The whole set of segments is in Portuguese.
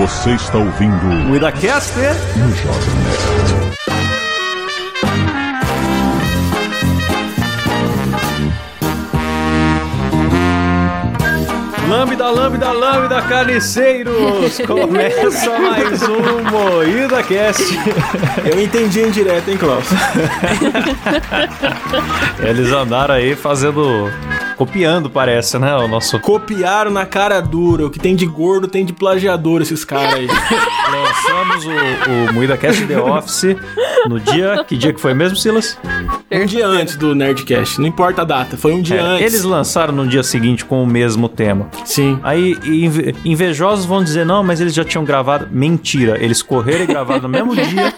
Você está ouvindo O IdaCast no Jovem Nerd. Lambda, lambda, lambda, carniceiros! Começa mais um Moída Cast. Eu entendi em direto, hein, Klaus? Eles andaram aí fazendo. Copiando, parece, né? O nosso. Copiaram na cara dura. O que tem de gordo tem de plagiador esses caras aí. Lançamos o, o Moída Cast The Office no dia. Que dia que foi mesmo, Silas? um dia antes do Nerdcast. Não importa a data, foi um dia É, antes. eles lançaram no dia seguinte com o mesmo tema. Sim. Aí inve- invejosos vão dizer, não, mas eles já tinham gravado. Mentira, eles correram e gravaram no mesmo dia.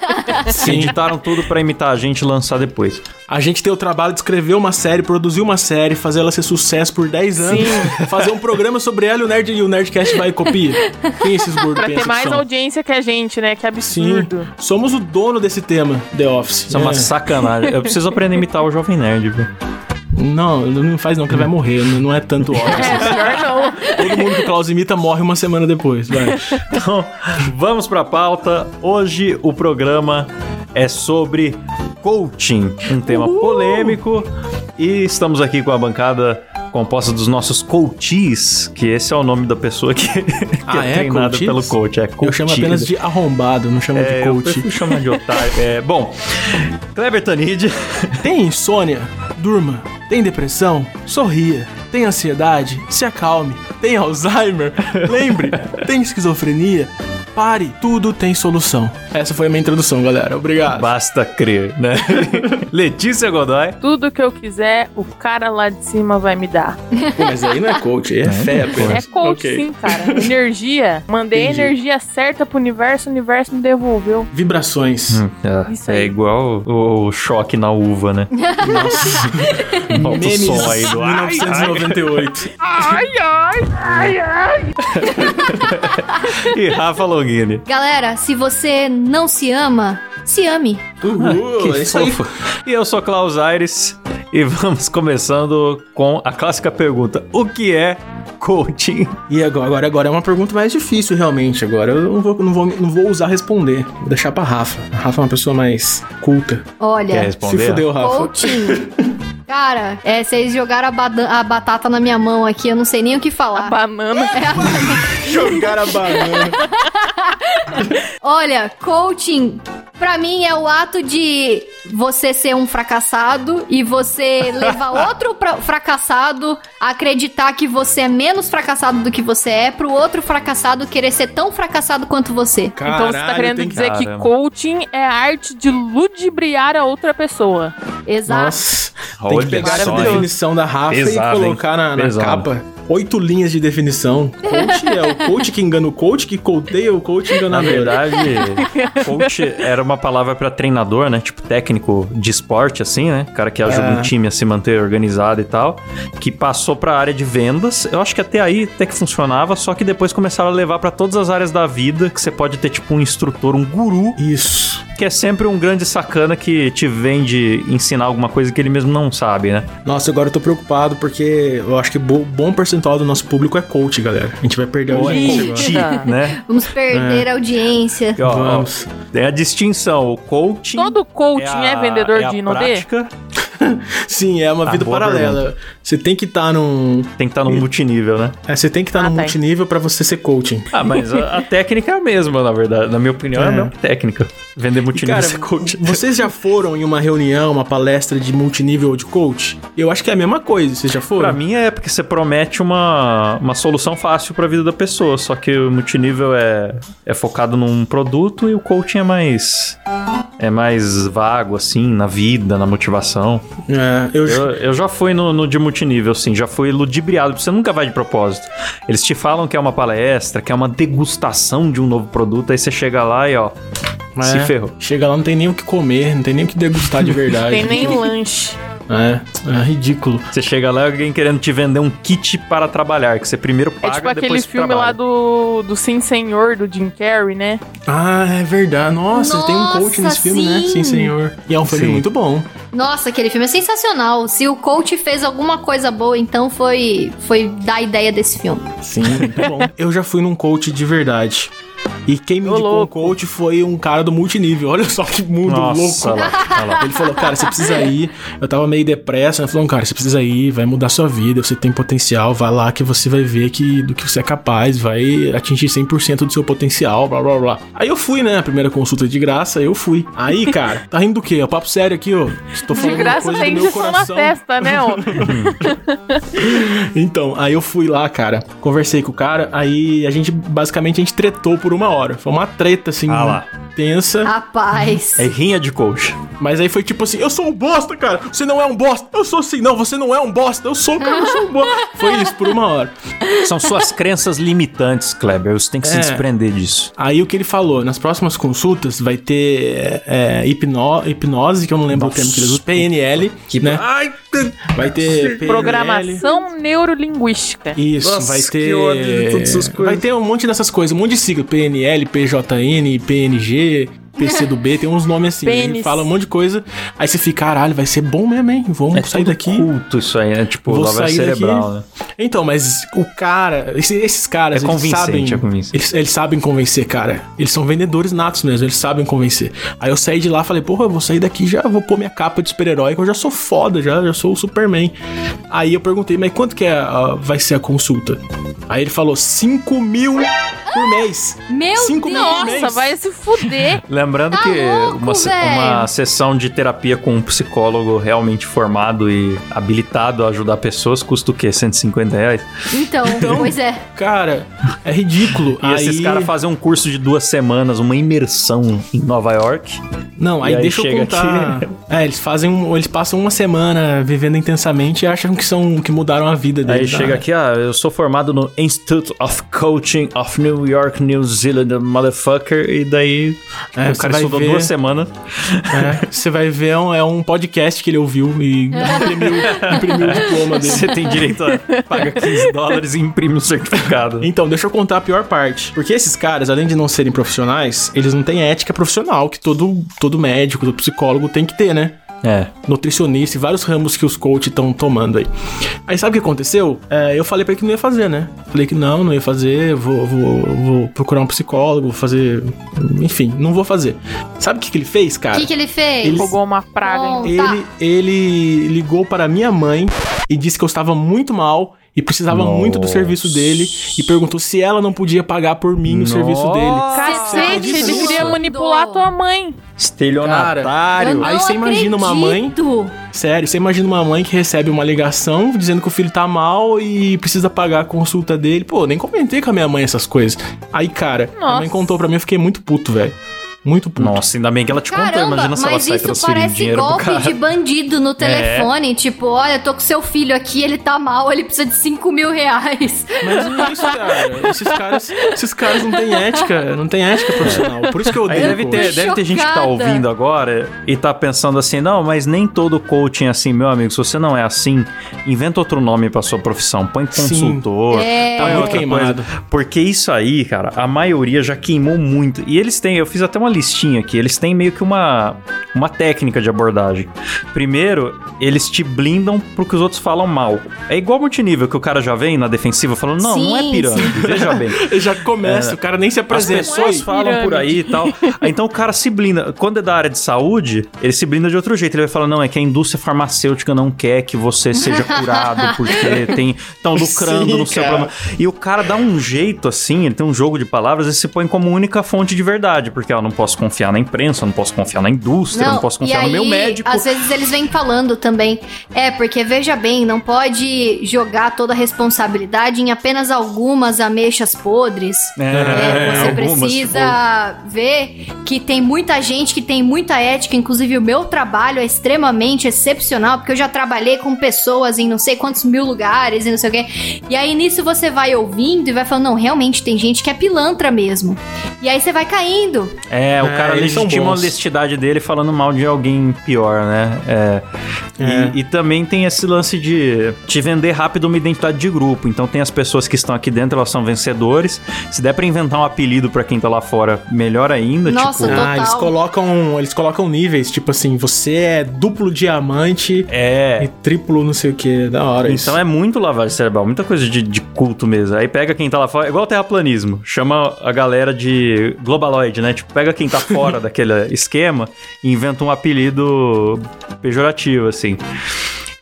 Sim. Editaram tudo pra imitar a gente e lançar depois. A gente tem o trabalho de escrever uma série, produzir uma série, fazer ela ser sucesso por 10 anos, fazer um programa sobre ela e o, Nerd, e o Nerdcast vai e copia. Quem esses gordos Pra ter pensam mais que são? audiência que a gente, né? Que Sim, absurdo. somos o dono desse tema, The Office. Isso é uma É. sacanagem. Eu preciso aprender a imitar o Jovem Nerd, viu? Não, não faz não, que ele vai morrer, não é tanto óbvio. É, não. Todo mundo que o Klaus imita morre uma semana depois, vai. Então, vamos pra pauta. Hoje o programa é sobre coaching, um tema polêmico. E estamos aqui com a bancada composta dos nossos coaches, que esse é o nome da pessoa que, que Ah, é, é? treinada Coaches? pelo coach. É Eu coach. chamo apenas de arrombado, não chamo É, de eu coach. prefiro chamar de otário. É, bom, Kleber Tanid, Tem insônia? Durma. Tem depressão? Sorria. Tem ansiedade? Se acalme. Tem Alzheimer? Lembre. Tem esquizofrenia? Pare. Tudo tem solução. Essa foi a minha introdução, galera. Obrigado. basta crer, né? Letícia Godoy. Tudo que eu quiser, o cara lá de cima vai me dar. Pô, mas aí não é coach, aí é, fé É apenas. coach Ok. sim, cara. Energia. Mandei Entendi. a energia certa pro universo, o universo me devolveu. Vibrações. É, Isso é aí. igual o, o choque na uva, né? Nossa. Volta o som aí do ai, ai. 1998. Ai, ai, ai, ai. E Rafa Galera, se você não se ama, se ame. Uhul, Que é isso aí. fofo. E eu sou Klaus Aires e vamos começando com a clássica pergunta: O que é coaching? E agora, agora, é uma pergunta mais difícil, realmente. Agora eu não vou, não vou, não vou usar responder. Vou deixar pra Rafa. A Rafa é uma pessoa mais culta. Quer Olha, responder? Se fudeu, Rafa. coaching. Cara, é, vocês jogaram a, a batata na minha mão aqui, eu não sei nem o que A falar. banana. Jogar a banana. Olha, coaching pra mim é o ato de você ser um fracassado e você levar outro pra- fracassado a acreditar que você é menos fracassado do que você é, pro outro fracassado querer ser tão fracassado quanto você. então você tá Caralho, querendo tem dizer que Caramba. coaching é a arte de ludibriar a outra pessoa. Exato. Nossa. Tem que pegar essa definição da Rafa Pesado, e colocar na, na capa. Oito linhas de definição. Coach é o coach que engana o coach, que coateia o coach Na enganador. verdade, coach era uma palavra pra treinador, né? Tipo técnico de esporte, assim, né? Cara que ajuda É. um time a se manter organizado e tal. Que passou pra área de vendas. Eu acho que até aí até que funcionava, só que depois começaram a levar pra todas as áreas da vida. Que você pode ter, tipo, um instrutor, um guru, Isso. Que é sempre um grande sacana que te vende ensinar alguma coisa que ele mesmo não sabe, né? Nossa, agora eu tô preocupado porque eu acho que bo- bom percentual do nosso público é coach, galera. A gente vai perder a é audiência coach, né? Vamos perder a audiência. E, ó, ó, Vamos. tem a distinção. O coaching. Todo coaching é, a- vendedor é a de inodê? prática, Sim, é uma Ah, vida paralela. Você tem que estar num. Tem que estar no multinível, né? É, você tem que estar Ah, num tá. multinível pra você ser coaching. Ah, mas a, a técnica é a mesma, na verdade. Na minha opinião, é, a É. mesma técnica. Vender E, multinível cara, ser coach. vocês já foram em uma reunião, uma palestra de multinível ou de coach? Eu acho que é a mesma coisa. Vocês já foram? Pra mim é porque você promete uma, uma solução fácil pra vida da pessoa. Só que o multinível é, é focado num produto e o coaching é mais. É mais vago, assim, na vida, na motivação. É, eu, Eu, eu já fui no, no de multinível, sim, já fui ludibriado. Você nunca vai de propósito. Eles te falam que é uma palestra, que é uma degustação de um novo produto, aí você chega lá e ó. Se É, ferrou. Chega lá, não tem nem o que comer, não tem nem o que degustar de verdade. Tem nem lanche. É, é ridículo. Você chega lá e alguém querendo te vender um kit para trabalhar, que você primeiro É paga tipo aquele depois filme lá do, do Sim Senhor, do Jim Carrey, né? Ah, é verdade. Nossa, tem um coach Nossa, nesse filme, né? sim. Sim, senhor. E é um filme Sim. muito bom. Nossa, aquele filme é sensacional. Se o coach fez alguma coisa boa, então foi, foi dar a ideia desse filme. Sim, muito bom. Eu já fui num coach de verdade. E quem me indicou o coach foi um cara do multinível. Olha só que mundo Nossa, louco. olha lá, olha lá. Ele falou, cara, você precisa ir. Eu tava meio depressa. Ele falou, cara, você precisa ir, vai mudar sua vida, você tem potencial, vai lá que você vai ver que, do que você é capaz, vai atingir 100% do seu potencial, blá blá blá. Aí eu fui, né? A primeira consulta de graça, eu fui. Aí, cara, tá rindo do quê? É papo sério aqui, ó. Estou De falando uma graça coisa tem do meu injeção na coração. testa, né, ó? Então, aí eu fui lá, cara, conversei com o cara, aí a gente, basicamente, a gente tretou por uma hora. Foi uma treta, assim, Ah lá. tensa. Rapaz. É rinha de coach. Mas aí foi tipo assim, eu sou um bosta, cara. Você não é um bosta. Eu sou assim. Não, você não é um bosta. Eu sou, cara, eu sou um bosta. Foi isso, por uma hora. São suas crenças limitantes, Kleber. Você tem que se É. desprender disso. Aí o que ele falou, nas próximas consultas vai ter é, hipno- hipnose, que eu não lembro Nossa. o termo que ele usa, PNL, Que- né? Vai ter PNL. Programação neurolinguística. Isso, Nossa, vai que ter. ódio de todas essas coisas. Vai ter um monte dessas coisas, um monte de sigla. PNL, PJN, PNG, PC do B, tem uns nomes assim. Ele Pênis. fala um monte de coisa. Aí você fica, caralho, vai ser bom mesmo, hein? Vamos É sair daqui. culto isso aí, né? Tipo, Vou lavagem sair daqui. cerebral, né? Então, mas o cara, esse- esses caras, É eles convincente, sabem, é convincente. eles, eles sabem convencer, cara. Eles são vendedores natos mesmo, eles sabem convencer. Aí eu saí de lá, falei, porra, eu vou sair daqui já, vou pôr minha capa de super-herói, que eu já sou foda, já, já sou o Superman. Aí eu perguntei, mas quanto que é, a- vai ser a consulta? Aí ele falou, 5 mil por mês. Meu Deus. mil por Nossa, vai se fuder. Lembrando Tá que louco, uma, uma sessão de terapia com um psicólogo realmente formado e habilitado a ajudar pessoas custa o quê? 150 reais? Então, pois é. Cara, é ridículo. E aí... esses caras fazem um curso de duas semanas, uma imersão em Nova York. Não, aí, aí deixa eu chega contar. aqui- É, eles fazem um, eles passam uma semana vivendo intensamente e acham que são que mudaram a vida Aí deles. chega Ah, aqui, ah, eu sou formado no Institute of Coaching of New York, New Zealand, motherfucker. E daí É, o cara vai estudou ver- duas semanas. É, você vai ver, é um, é um podcast que ele ouviu e imprimiu, imprimiu o diploma dele. Você tem direito a pagar 15 dólares e imprime o certificado. Então, deixa eu contar a pior parte. Porque esses caras, além de não serem profissionais, eles não têm ética profissional que todo, todo médico, todo psicólogo tem que ter, né? É. nutricionista e vários ramos que os coaches estão tomando aí. Aí sabe o que aconteceu? É, eu falei pra ele que não ia fazer, né? Falei que não, não ia fazer, vou, vou, vou procurar um psicólogo, vou fazer. Enfim, não vou fazer. Sabe o que, que ele fez, O cara? que, que ele fez? Ele- Rogou uma praga Bom. em Tá. Ele, ele ligou para minha mãe e disse que eu estava muito mal e precisava Nossa. muito do serviço dele e perguntou se ela não podia pagar por mim o serviço dele. Cacete, ele queria manipular tua mãe. Estelionatário. Eu não Aí você imagina uma mãe-. Sério, você imagina uma mãe que recebe uma ligação dizendo que o filho tá mal e precisa pagar a consulta dele. Pô, nem comentei com a minha mãe essas coisas. Aí, cara, a Nossa. mãe contou pra mim, eu fiquei muito puto, velho. Muito puto. Nossa, ainda bem que ela te contou. Caramba, Imagina se ela sai isso transferindo parece dinheiro pro golpe cara. de bandido no telefone. Tipo, olha, tô com seu filho aqui, ele tá mal, ele precisa de 5 mil reais. Mas não é isso, cara. Esses caras, esses caras não têm ética, não têm ética profissional. Por isso que eu Aí odeio deve coach. ter, deve ter gente que tá ouvindo agora e tá pensando assim, não, mas nem todo coaching é assim, meu amigo. Se você não é assim, inventa outro nome pra sua profissão. Põe Sim. consultor, É. põe Tá outra queimado. coisa. Porque isso aí, cara, a maioria já queimou muito. E eles têm, eu fiz até uma listinha aqui, eles têm meio que uma, uma técnica de abordagem. Primeiro, eles te blindam pro que os outros falam mal. É igual multinível, que o cara já vem na defensiva falando, não, não é Sim, pirâmide, veja bem. Ele já começa, o cara nem se As apresenta. pessoas Oi. falam por aí e tal. Então o cara se blinda. Quando é da área de saúde, ele se blinda de outro jeito. Ele vai falar: não, é que a indústria farmacêutica não quer que você seja curado, porque tem estão lucrando Sim, no seu cara. problema. E o cara dá um jeito assim, ele tem um jogo de palavras e se põe como única fonte de verdade. Porque eu não posso confiar na imprensa, eu não posso confiar na indústria, eu não posso confiar e no meu aí, médico. Às vezes eles vêm falando também. É, porque veja bem, não pode jogar toda a responsabilidade em apenas algumas ameixas podres. É, você algumas, precisa ver que tem muita gente que tem muita ética, inclusive o meu trabalho é extremamente excepcional, porque eu já trabalhei com pessoas em não sei quantos mil lugares e não sei o quê. E aí nisso você vai ouvindo e vai falando, não, realmente tem gente que é pilantra mesmo. E aí você vai caindo. É, É, o É, cara são legitima a honestidade dele falando mal de alguém pior, né? É. É. E, e também tem esse lance de te vender rápido uma identidade de grupo. Então tem as pessoas que estão aqui dentro, elas são vencedores. Se der pra inventar um apelido pra quem tá lá fora, melhor ainda. Nossa, tipo, Total. Ah, eles colocam, eles colocam níveis, tipo assim, você é duplo diamante e é. triplo não sei o que, da hora isso. Então é muito lavagem cerebral, muita coisa de, de culto mesmo. Aí pega quem tá lá fora, é igual terraplanismo, chama a galera de globaloid, né? Tipo, pega quem tá fora daquele esquema inventa um apelido pejorativo, assim.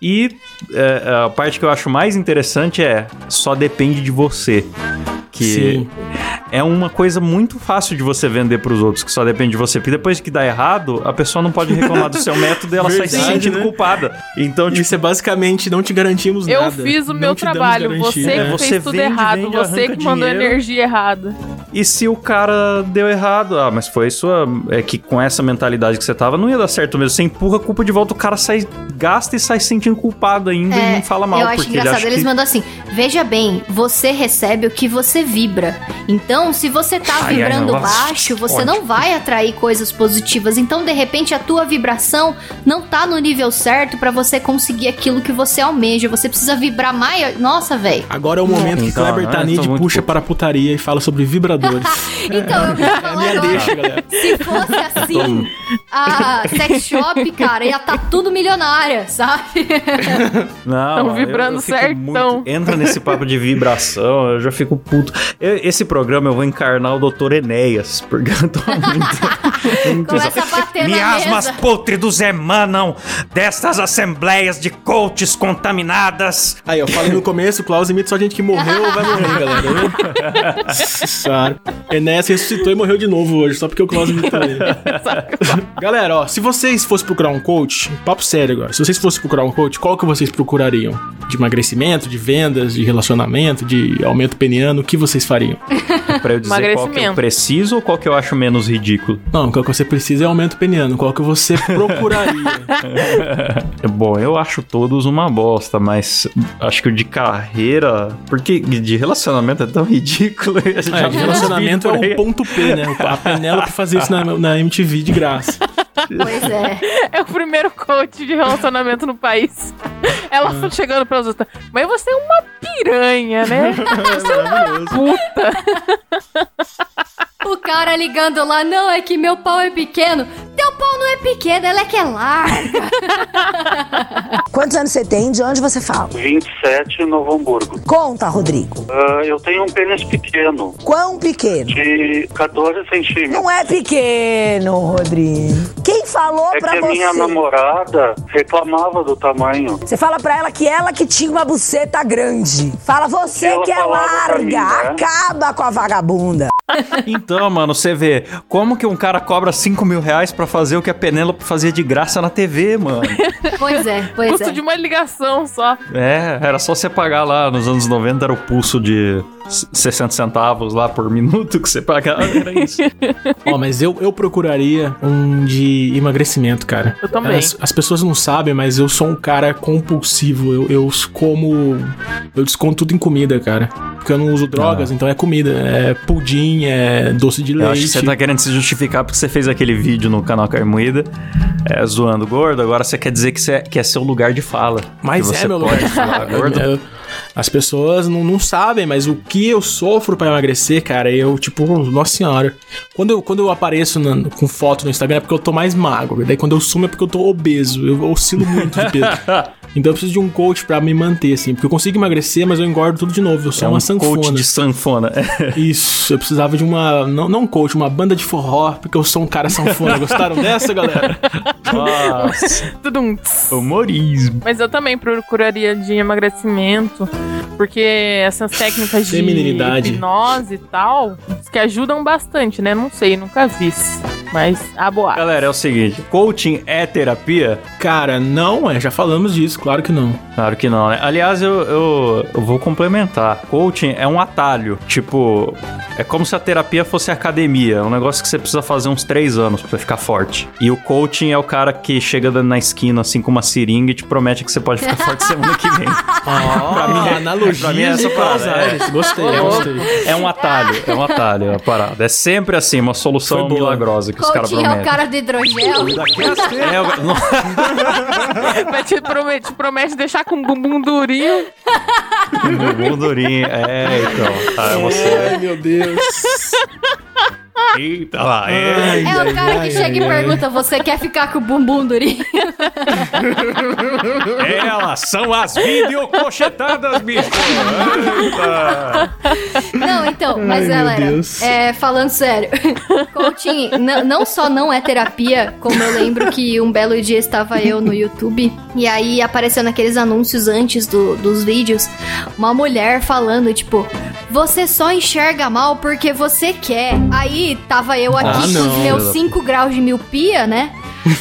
E é, a parte que eu acho mais interessante é só depende de você. Que Sim. é uma coisa muito fácil de você vender pros outros, que só depende de você. Porque depois que dá errado, a pessoa não pode reclamar do seu método e ela sai se Verdade, sentindo né? culpada. Então, tipo, Isso é basicamente não te garantimos Eu nada. fiz o Não meu trabalho, você que É. Você fez tudo vende, errado, vende, você que mandou dinheiro. energia errada. E se o cara deu errado? Ah, mas foi sua. É que com essa mentalidade que você tava, não ia dar certo mesmo. Você empurra a culpa de volta, o cara sai, gasta e sai se sentindo culpado ainda e não fala mal. É, eu acho ele engraçado. acha Eles que... mandam assim: veja bem, você recebe o que você vibra. Então, se você tá Ai, ai, vibrando não, baixo, você ódio. não vai atrair coisas positivas. Então, de repente, a tua vibração não tá no nível certo pra você conseguir aquilo que você almeja. Você precisa vibrar mais. Nossa, velho. Agora é o momento que Então, Kleber Tanid puxa para a putaria e fala sobre vibradores. Então, eu é a falar minha agora. deixa, galera. Se fosse assim, a sex shop, cara, ia tá tudo milionária, sabe? Não, Tão eu- vibrando eu fico certão. muito- Entra nesse papo de vibração, eu já fico puto. Eu- esse programa eu vou encarnar o Dr. Enéas, porque eu tô muito. muito Começa a bater Miasmas pútridos emanam destas assembleias de coaches contaminadas. Aí, eu falei no começo, o Klaus imita só gente que morreu ou vai morrer, galera. senhora. Enéas ressuscitou e morreu de novo hoje, só porque o Klaus imitou ele. Galera, ó, se vocês fossem procurar um coach, papo sério agora, se vocês fossem procurar um coach, qual que vocês procurariam? De emagrecimento, de vendas, de relacionamento, de aumento peniano, o que vocês fariam? Pra eu dizer qual que eu preciso ou qual que eu acho menos ridículo? Não, qual que você precisa é aumento peniano, qual que você procuraria? Bom, eu acho todos uma bosta, mas acho que o de carreira. Porque de relacionamento é tão ridículo. É, de relacionamento é o ponto P, né? A Penélope fazer isso na, na MTV de graça. Pois é. É o primeiro coach de relacionamento no país. Ela Ah. chegando pra outras. Mas você é uma piranha, né? Você é uma puta. O cara ligando lá, não, é que meu pau é pequeno. Teu pau não é pequeno, ela é que é larga. Quantos anos você tem? De onde você fala? 27 em Novo Hamburgo. Conta, Rodrigo. Ah, eu tenho um pênis pequeno, Quão pequeno? de 14 centímetros. Não é pequeno, Rodrigo. Quem falou É pra que a você? minha namorada reclamava do tamanho. Você fala pra ela que ela que tinha uma buceta grande. Fala você Ela que é pra mim, larga. né? Acaba com a vagabunda. Então, mano, você vê como que um cara cobra 5 mil reais pra fazer o que a Penélope fazia de graça na TV, mano. Pois é, pois Custo é. de uma ligação só. É, era só você pagar lá nos anos 90, era o pulso de 60 centavos lá por minuto que você pagava, era isso. Ó, mas eu, eu procuraria um de emagrecimento, cara. Eu também. As, as pessoas não sabem, mas eu sou um cara compulsivo. Eu, eu como. Eu desconto tudo em comida, cara. Porque eu não uso drogas, então é comida. É pudim, é doce de Eu leite. acho que você tá querendo se justificar porque você fez aquele vídeo no canal Carmoída, é, zoando gordo, agora você quer dizer que, você, que é seu lugar de fala. Mas é meu pode lugar de fala. gordo. Eu- as pessoas não, não sabem, mas o que eu sofro pra emagrecer, cara, eu, tipo, nossa senhora. Quando eu, quando eu apareço na- com foto no Instagram é porque eu tô mais magro. Daí quando eu sumo é porque eu tô obeso. Eu oscilo muito de peso. Então eu preciso de um coach pra me manter, assim. Porque eu consigo emagrecer, mas eu engordo tudo de novo. Eu sou É uma um sanfona. coach de sanfona. Isso, eu precisava de uma. Não, não um coach, uma banda de forró, porque eu sou um cara sanfona. Gostaram dessa, galera? Nossa, humorismo. Mas eu também procuraria de emagrecimento, porque essas técnicas de hipnose e tal, que ajudam bastante, né? Não sei, nunca vi. Mas a boa. Galera, é o seguinte, coaching é terapia? Cara, não é, já falamos disso, claro que não. Claro que não, né? Aliás, eu, eu, eu vou complementar. Coaching é um atalho. Tipo, é como se a terapia fosse academia. É um negócio que você precisa fazer uns três anos pra você ficar forte. E o coaching é o cara que chega na esquina, assim, com uma seringa e te promete que você pode ficar forte semana que vem. pra mim, é analogia pra mim é essa parada, é. Gostei, É gostei. é um atalho, é um atalho a parada. É sempre assim, uma solução milagrosa que os caras Coutinho é o prometem. cara do hidrogel. É, eu- Mas te promete, te promete deixar com o bumbum durinho. bumbum durinho. É, então. Ah, você. Ai, meu Deus. Eita lá. É. Ai, É o cara ai, que chega e pergunta: você quer ficar com o bumbum durinho? Elas são as videocochetadas, bicho. Eita. Não, então, mas galera, Deus. é, falando sério, coaching n- não só não é terapia, como eu lembro que um belo dia estava eu no YouTube e aí apareceu naqueles anúncios antes do- dos vídeos uma mulher falando, tipo, você só enxerga mal porque você quer. Aí tava eu aqui Ah, com os meus 5 graus de miopia, né?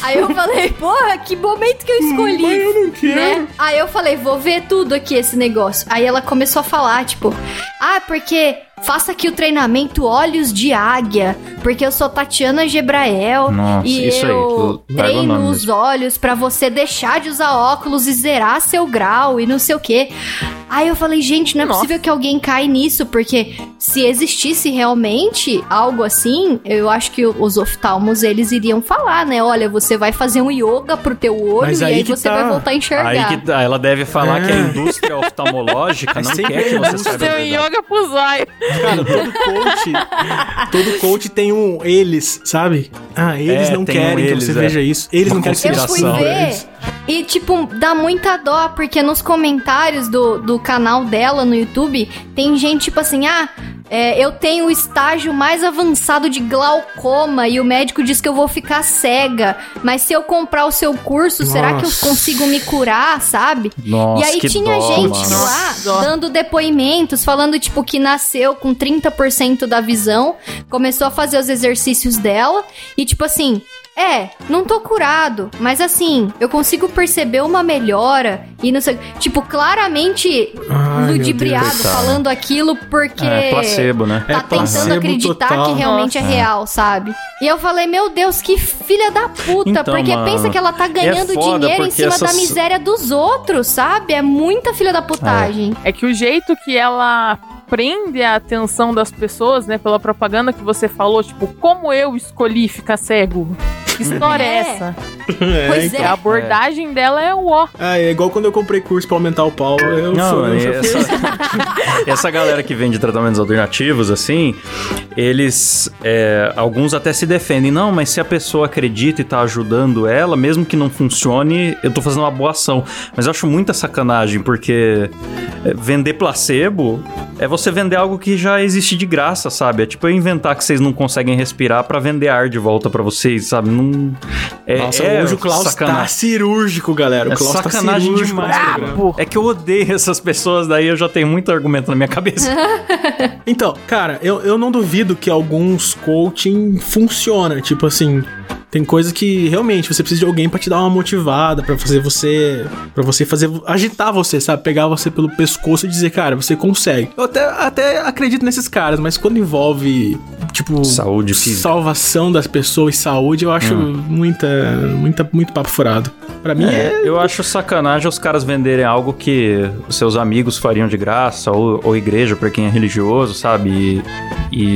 Aí eu falei, porra, que momento que eu escolhi. Mas eu não quero. né? Aí eu falei, vou ver tudo aqui esse negócio. Aí ela começou a falar, tipo, ah, porque faça aqui o treinamento Olhos de Águia, porque eu sou Tatiana Gebrael Nossa, e aí, eu o treino os olhos pra você deixar de usar óculos e zerar seu grau e não sei o quê. Aí eu falei, gente, não é Nossa. possível que alguém caia nisso, porque se existisse realmente algo assim, eu acho que os oftalmos eles iriam falar, né? Olha, você vai fazer um yoga pro teu olho Mas e aí aí você tá. vai voltar a enxergar. Aí que tá, ela deve falar É. que a indústria oftalmológica Mas não quer que é você saiba a verdade. yoga pro zóio. Cara, todo coach, todo coach tem um eles, sabe? Ah, eles É, não tem um querem que eles, você é. veja isso. Eles Uma não querem que você veja Eles. E, tipo, dá muita dó, porque nos comentários do, do canal dela no YouTube tem gente, tipo assim, ah. é, eu tenho o estágio mais avançado de glaucoma e o médico diz que eu vou ficar cega. Mas se eu comprar o seu curso, será que eu Nossa. consigo me curar, sabe? Nossa, e aí que tinha dó, gente mano. lá Dó. dando depoimentos, falando, tipo, que nasceu com 30% da visão, começou a fazer os exercícios dela, e tipo assim. É, não tô curado, mas assim, eu consigo perceber uma melhora e não sei. Tipo, claramente Ai, ludibriado, falando aquilo porque. É, placebo, né? Tá É tentando placebo acreditar total. que realmente é real, sabe? E eu falei, meu Deus, que filha da puta. Então, porque mano, pensa que ela tá ganhando é dinheiro em cima da essas- miséria dos outros, sabe? É muita filha da putagem. É que o jeito que ela prende a atenção das pessoas, né, pela propaganda que você falou, tipo, como eu escolhi ficar cego? Que história é, É. essa? É, Pois então. é. A abordagem dela é o ó. Ah, é igual quando eu comprei curso pra aumentar o pau. Eu Não, fui, eu já essa, fiz. essa galera que vende tratamentos alternativos, assim, eles. é, alguns até se defendem. Não, mas se a pessoa acredita e tá ajudando ela, mesmo que não funcione, eu tô fazendo uma boa ação. Mas eu acho muita sacanagem, porque é, vender placebo é você vender algo que já existe de graça, sabe? É tipo eu inventar que vocês não conseguem respirar pra vender ar de volta pra vocês, sabe? Não. É, Nossa, é hoje o Klaus tá sacanagem. cirúrgico, galera. O É Klaus tá sacanagem cirúrgico demais, programa. É que eu odeio essas pessoas, daí eu já tenho muito argumento na minha cabeça. Então, cara, eu, eu não duvido que alguns coaching funciona. Tipo assim, tem coisa que realmente você precisa de alguém pra te dar uma motivada, pra fazer você. para você fazer. agitar você, sabe? Pegar você pelo pescoço e dizer, cara, você consegue. Eu até, até acredito nesses caras, mas quando envolve, tipo. Saúde física. Salvação das pessoas e saúde, eu acho muita, muita. Muito papo furado. Pra mim é. É, eu acho sacanagem os caras venderem algo que os seus amigos fariam de graça, ou, ou igreja pra quem é religioso, sabe? E,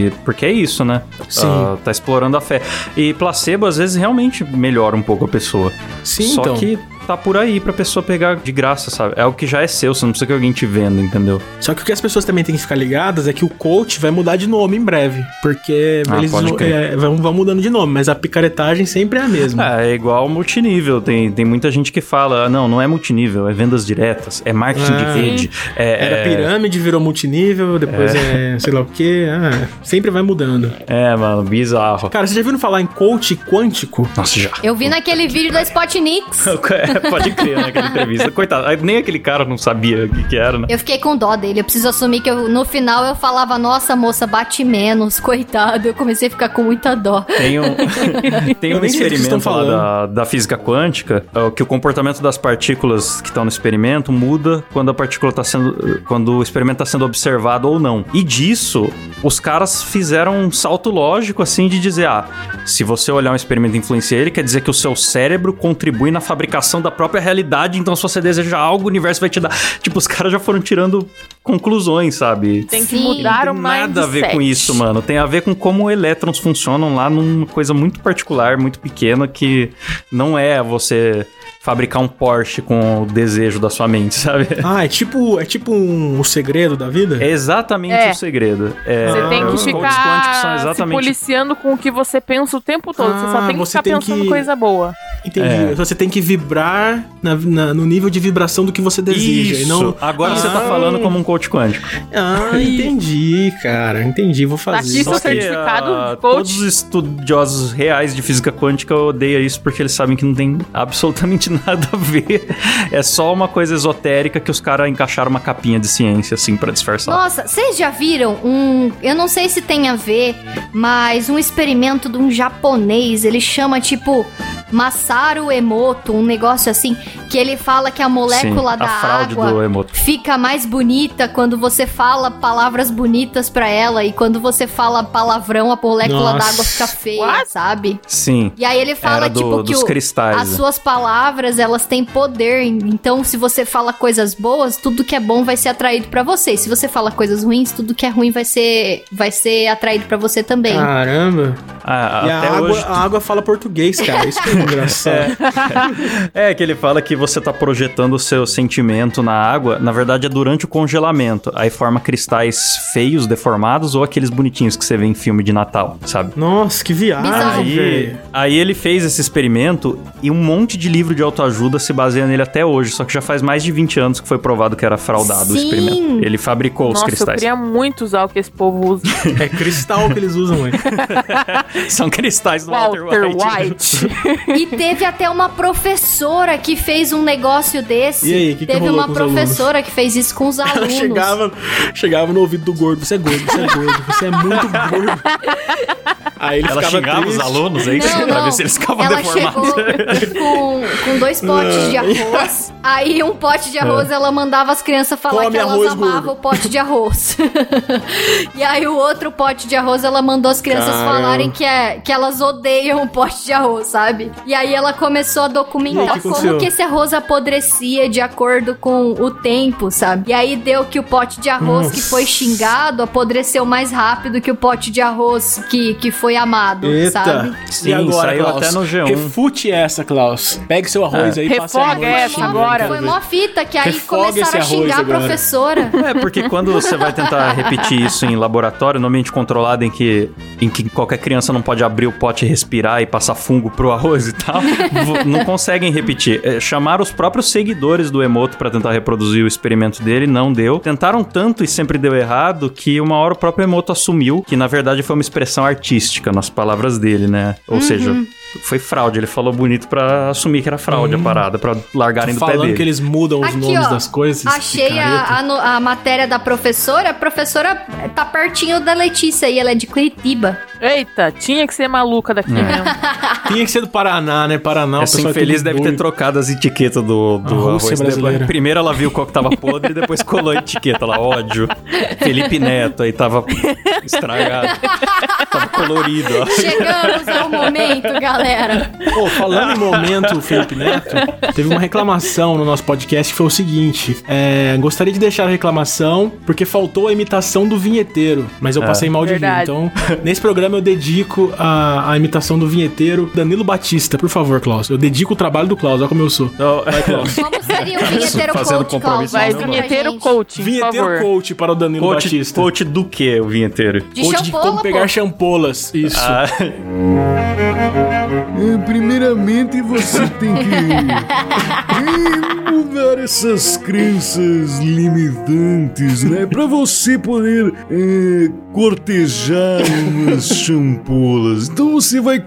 e- porque é isso, né? Sim. Ah, tá explorando a fé. E placebo, às vezes, realmente melhora um pouco a pessoa. Sim, Só então. que tá por aí pra pessoa pegar de graça, sabe? É algo que já é seu, você não precisa que alguém te venda, entendeu? Só que o que as pessoas também têm que ficar ligadas é que o coach vai mudar de nome em breve. Porque Ah, eles é, vão, vão mudando de nome, mas a picaretagem sempre é a mesma. É, é igual multinível. Tem, tem muita gente que fala, "Ah, não, não é multinível, é vendas diretas, é marketing Ah. de rede. É, Era é- pirâmide, virou multinível, depois é, sei lá o quê. Ah, sempre vai mudando. É, mano, bizarro. Cara, vocês já viram falar em coach quântico? Nossa, já. Eu vi naquele vídeo da Spotnix. Pode crer naquela entrevista. Coitado, nem aquele cara não sabia o que, que era, né? Eu fiquei com dó dele. Eu preciso assumir que eu- no final eu falava, nossa, moça, bate menos, coitado. Eu comecei a ficar com muita dó. Tem um, tem um experimento lá da, da física quântica é, que o comportamento das partículas que estão no experimento muda quando a partícula tá sendo. quando o experimento está sendo observado ou não. E disso, os caras fizeram um salto lógico assim de dizer: ah, se você olhar um experimento e influenciar ele, quer dizer que o seu cérebro contribui na fabricação da própria realidade, então se você deseja algo, o universo vai te dar. Tipo, os caras já foram tirando conclusões, sabe? Tem que Sim. mudar Não o tem mindset. nada a ver com isso, mano. Tem a ver com como elétrons funcionam lá numa coisa muito particular, muito pequena, que não é você fabricar um Porsche com o desejo da sua mente, sabe? Ah, é tipo, é tipo um, o segredo da vida? É exatamente É. o segredo. É, Você tem que ficar se exatamente policiando com o que você pensa o tempo todo. você só Ah, tem que você ficar tem pensando que- coisa boa. Entendi. É. Você tem que vibrar na- na- no nível de vibração do que você deseja. Isso. E não... Agora você tá Ah. falando como um coach quântico. Ah, entendi, cara. Entendi, vou fazer. Aqui seu Só que, certificado ah, de coach. todos os estudiosos reais de física quântica odeiam isso porque eles sabem que não tem absolutamente nada a ver. É só uma coisa esotérica que os caras encaixaram uma capinha de ciência, assim, pra disfarçar. Nossa, vocês já viram um. Eu não sei se tem a ver, mas um experimento de um japonês. Ele chama tipo Masaru Emoto, um negócio assim, que ele fala que a molécula Sim, da a água fica mais bonita quando você fala palavras bonitas pra ela e quando você fala palavrão, a molécula da água fica feia, What? sabe? Sim. E aí ele fala do- tipo que o- cristais, as né? suas palavras, elas têm poder. Então, se você fala coisas boas, tudo que é bom vai ser atraído pra você. Se você fala coisas ruins, tudo que é ruim vai ser vai ser atraído pra você também. Caramba. Ah, e a água, hoje. a água fala português, cara. Isso que é engraçado. É, que ele fala que você tá projetando o seu sentimento na água. Na verdade, é durante o congelamento. Aí forma cristais feios, deformados, ou aqueles bonitinhos que você vê em filme de Natal, sabe? Nossa, que viagem. Aí, aí ele fez esse experimento e um monte de livro de autoajuda se baseia nele até hoje. Só que já faz mais de 20 anos que foi provado que era fraudado o Sim. experimento. Ele fabricou os Nossa, eu cristais. queria muito usar o que esse povo usa. É cristal que eles usam, velho. São cristais do Walter, Walter White. White. E teve até uma professora que fez um negócio desse. E aí, que que teve rolou uma com os professora que fez isso com os Ela alunos. chegava, chegava no ouvido do gordo. Você é gordo, você é gordo, você é muito gordo. Aí ele Ela xingava triste. os alunos, é isso? Não, pra não. ver se eles ficavam Ela deformados. chegou com, com dois potes de arroz. Aí um pote de arroz ela mandava as crianças falar Come que elas arroz, amavam gordo. o pote de arroz. e aí o outro pote de arroz ela mandou as crianças Caramba. falarem que, é, que elas odeiam o pote de arroz, sabe? E aí ela começou a aí, documentar o que como que esse arroz apodrecia de acordo com o tempo, sabe? E aí deu que o pote de arroz que foi xingado apodreceu mais rápido que o pote de arroz que, que foi amado, sabe? Eita. Sim, e agora, saiu Klaus? até no G1. Refute essa, Klaus. Pegue seu arroz É. aí e passe a Refoga essa agora. Foi mó fita que aí Refoga começaram a esse arroz xingar a agora. professora. É, porque quando você vai tentar repetir isso em laboratório, no ambiente controlado em que, em que qualquer criança não pode abrir o pote e respirar e passar fungo pro arroz e tal, não conseguem repetir. É, chamaram os próprios seguidores do Emoto pra tentar reproduzir o experimento dele, não deu. Tentaram tanto e sempre deu errado que uma hora o próprio Emoto assumiu que na verdade foi uma expressão artística nas palavras dele, né? Ou seja, foi fraude. Ele falou bonito pra assumir que era fraude a parada, pra largarem do pé Falando dele. que eles mudam os Aqui, nomes ó, das coisas. Achei a, a a matéria da professora. A professora tá pertinho da Letícia e ela é de Curitiba. Eita, tinha que ser maluca daqui É. mesmo. Tinha que ser do Paraná, né? Paraná, o Essa infeliz deve ter trocado as etiquetas do, do arroz. brasileira. Depois- Primeiro ela viu qual que tava podre e depois colou a etiqueta lá, ódio. Felipe Neto, aí tava estragado. tava colorido, ó. Chegamos ao momento, galera. Pô, falando em momento, Felipe Neto, teve uma reclamação no nosso podcast que foi o seguinte: é, gostaria de deixar a reclamação porque faltou a imitação do vinheteiro, mas eu É. passei mal de rir. Então, nesse programa eu dedico a, a imitação do vinheteiro Danilo Batista. Por favor, Klaus. Eu dedico o trabalho do Klaus, olha como eu sou. Então, Vai, Klaus. Como seria o vinheteiro Fazendo coach, Klaus? compromisso, Vai, vinheteiro por Vinheteiro favor. coach para o Danilo coach, Batista. coach do que, o vinheteiro? De coach de champola, como pô. pegar champolas. Isso. Ah, É, Primeiramente, você tem que mudar essas crenças limitantes, né? Pra você poder é, cortejar umas champolas. Então você vai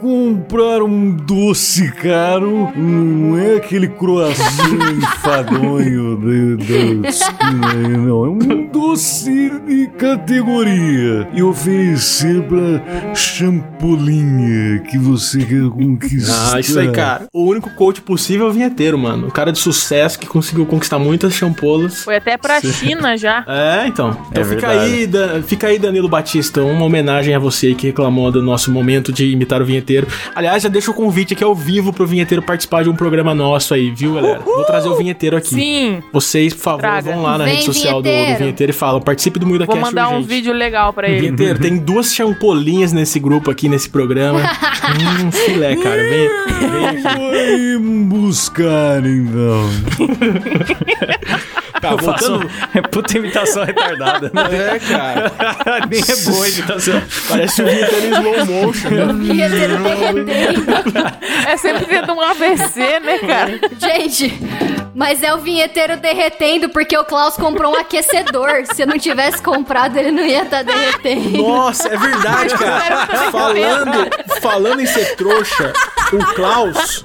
comprar um doce caro, não é aquele croissant enfadonho da, da esquina, não. É um doce de categoria e oferecer pra champolinha que você quer conquistar. Ah, isso aí, cara. O único coach possível é o vinheteiro, mano. O cara de sucesso que conseguiu conquistar muitas champolas. Foi até pra China já. É, então. Então É fica, aí, Da- fica aí, Danilo Batista, uma homenagem a você que reclamou do nosso momento de imitar o vinheteiro. Aliás, já deixa o convite aqui ao vivo pro vinheteiro participar de um programa nosso aí, viu, galera? Vou trazer o vinheteiro aqui. Sim. Vocês, por favor, Traga. vão lá na Vem, rede social do, do vinheteiro. e falam, participe do Muida Vou Cast mandar um urgente. vídeo legal pra ele. Vinheteiro, tem duas champolinhas nesse grupo aqui, nesse programa. hum, filé, cara. Vem, vem aqui. Vai buscar, então. ハハハハ! Tá, Eu faço voltando... é puta imitação retardada, né? É, cara. Nem é boa a imitação. Parece um em slow motion, né? Vinheteiro derretendo. É sempre tendo um AVC, né, cara? Gente, mas é o vinheteiro derretendo porque o Klaus comprou um aquecedor. Se não tivesse comprado, ele não ia estar derretendo. Nossa, é verdade, cara. Falando, falando em ser trouxa, o Klaus.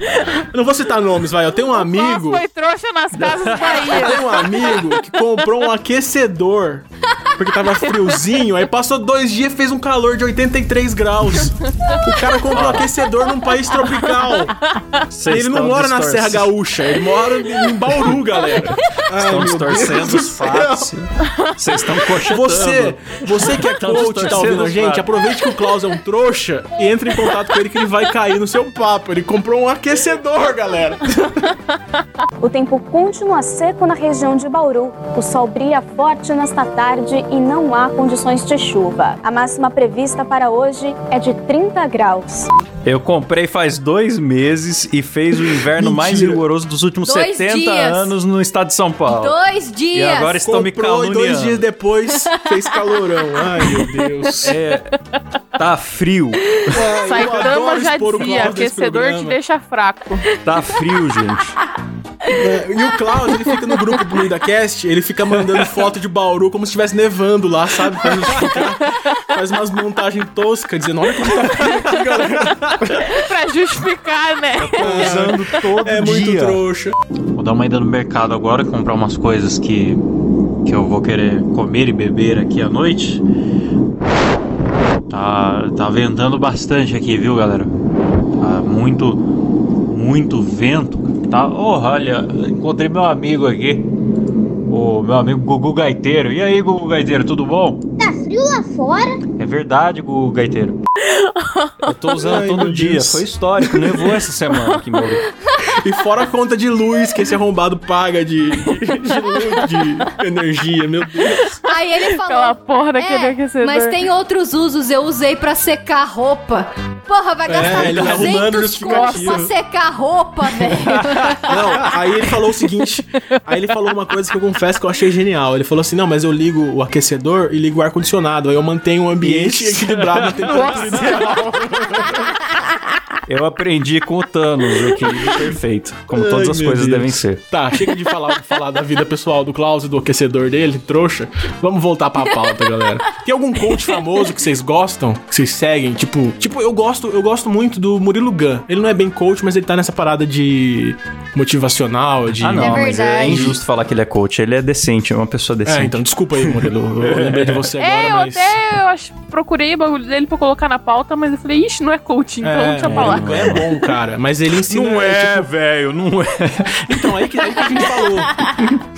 Eu não vou citar nomes, vai. Eu tenho um amigo. Nossa, foi trouxa nas casas do Eu Bahia. tenho um amigo que comprou um aquecedor. Porque tava friozinho, aí passou dois dias e fez um calor de 83 graus. O cara comprou um aquecedor num país tropical. Vocês ele não mora na distorcendo- Serra Gaúcha, ele mora em Bauru, galera. Ai, Estão distorcendo os fatos. Vocês estão cochetando. Você, você que é coach e tá ouvindo a gente, aproveite que o Klaus é um trouxa e entre em contato com ele que ele vai cair no seu papo. Ele comprou um aquecedor, galera. O tempo continua seco na região de Bauru. O sol brilha forte nesta tarde e não há condições de chuva. A máxima prevista para hoje é de 30 graus. Eu comprei faz dois meses e fez o inverno mais rigoroso dos últimos Dois 70 dias. anos no estado de São Paulo. Dois E dias. agora estão me e dois caluniando. dias depois fez calorão. Ai, meu Deus. É, tá frio. Saitama já dizia, aquecedor te deixa fraco. Tá frio, gente. É, e o Klaus, ele fica no grupo do Muida Cast, ele fica mandando foto de Bauru como se estivesse nevando lá, sabe? Pra justificar. Faz umas montagens toscas, dizendo, olha como tá frio aqui, galera. pra justificar, né? Usando todo É muito dia. trouxa. Vou dar uma ida no mercado agora, comprar umas coisas que, que eu vou querer comer e beber aqui à noite. Tá, tá ventando bastante aqui, viu, galera? Tá muito, muito vento. Tá, oh, olha, encontrei meu amigo aqui. O meu amigo Gugu Gaiteiro. E aí, Gugu Gaiteiro, tudo bom? Tá frio lá fora? É verdade, Gugu Gaiteiro. Eu tô usando Ai, todo meu dia. Deus. Foi histórico. Nevou essa semana aqui Bauru. E fora a conta de luz que esse arrombado paga de, de, luz, de energia, meu Deus. Aí ele falou. Aquela porra daquele "É, aquecedor. Mas tem outros usos, eu usei pra secar roupa. Porra, vai gastar ele tá arrumando 200 conto pra justificativa. secar roupa, velho. Não, aí ele falou o seguinte, aí ele falou uma coisa que eu confesso que eu achei genial. Ele falou assim, não, mas eu ligo o aquecedor e ligo o ar-condicionado, aí eu mantenho o ambiente Isso. equilibrado na temperatura ideal. Eu aprendi com o Thanos o equilíbrio perfeito. Como todas Ai, as meu coisas Deus. devem ser. Tá, chega de falar, falar da vida pessoal do Klaus e do aquecedor dele, trouxa. Vamos voltar pra pauta, galera. Tem algum coach famoso que vocês gostam? Que vocês seguem? Tipo, tipo eu gosto, eu gosto muito do Murilo Gun. Ele não é bem coach, mas ele tá nessa parada de motivacional, de Ah, não, É mas é injusto falar que ele é coach. Ele é decente, é uma pessoa decente. É, então desculpa aí, Murilo. Eu lembrei de você agora, É, eu mas até eu acho, procurei o bagulho dele pra colocar na pauta, mas eu falei, ixi, não é coaching, então É, deixa pra lá. Gun é bom, cara, mas ele ensina Não é, tipo, velho, não é. Então, aí que, aí que a gente falou.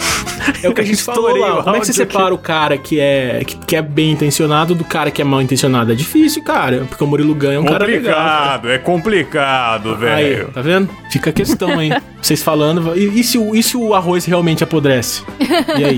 É o que a gente falou lá. Como é que você separa o cara que é, que, que é bem intencionado do cara que é mal intencionado? É difícil, cara. Porque o Murilo Gun é um cara legal. é complicado, Aí, tá vendo? Fica a questão aí. Vocês falando. E, e se, o- e se o arroz realmente apodrece? E aí?